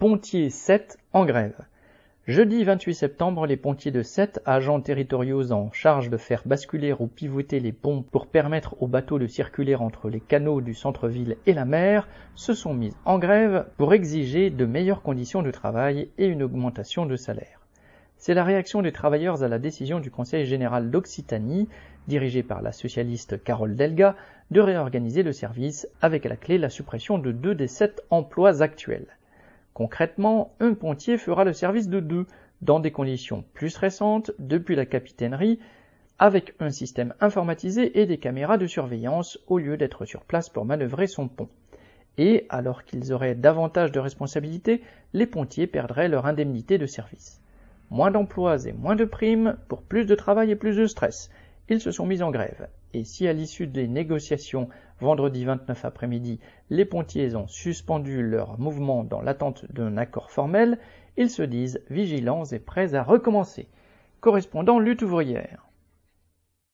Pontiers 7 en grève. Jeudi 28 septembre, les pontiers de 7, agents territoriaux en charge de faire basculer ou pivoter les ponts pour permettre aux bateaux de circuler entre les canaux du centre-ville et la mer, se sont mis en grève pour exiger de meilleures conditions de travail et une augmentation de salaire. C'est la réaction des travailleurs à la décision du Conseil général d'Occitanie, dirigé par la socialiste Carole Delga, de réorganiser le service avec à la clé la suppression de deux des sept emplois actuels. Concrètement, un pontier fera le service de deux, dans des conditions plus récentes, depuis la capitainerie, avec un système informatisé et des caméras de surveillance au lieu d'être sur place pour manœuvrer son pont. Et, alors qu'ils auraient davantage de responsabilités, les pontiers perdraient leur indemnité de service moins d'emplois et moins de primes, pour plus de travail et plus de stress. Ils se sont mis en grève. Et si à l'issue des négociations vendredi 29 après-midi, les pontiers ont suspendu leur mouvement dans l'attente d'un accord formel, ils se disent vigilants et prêts à recommencer. Correspondant lutte ouvrière.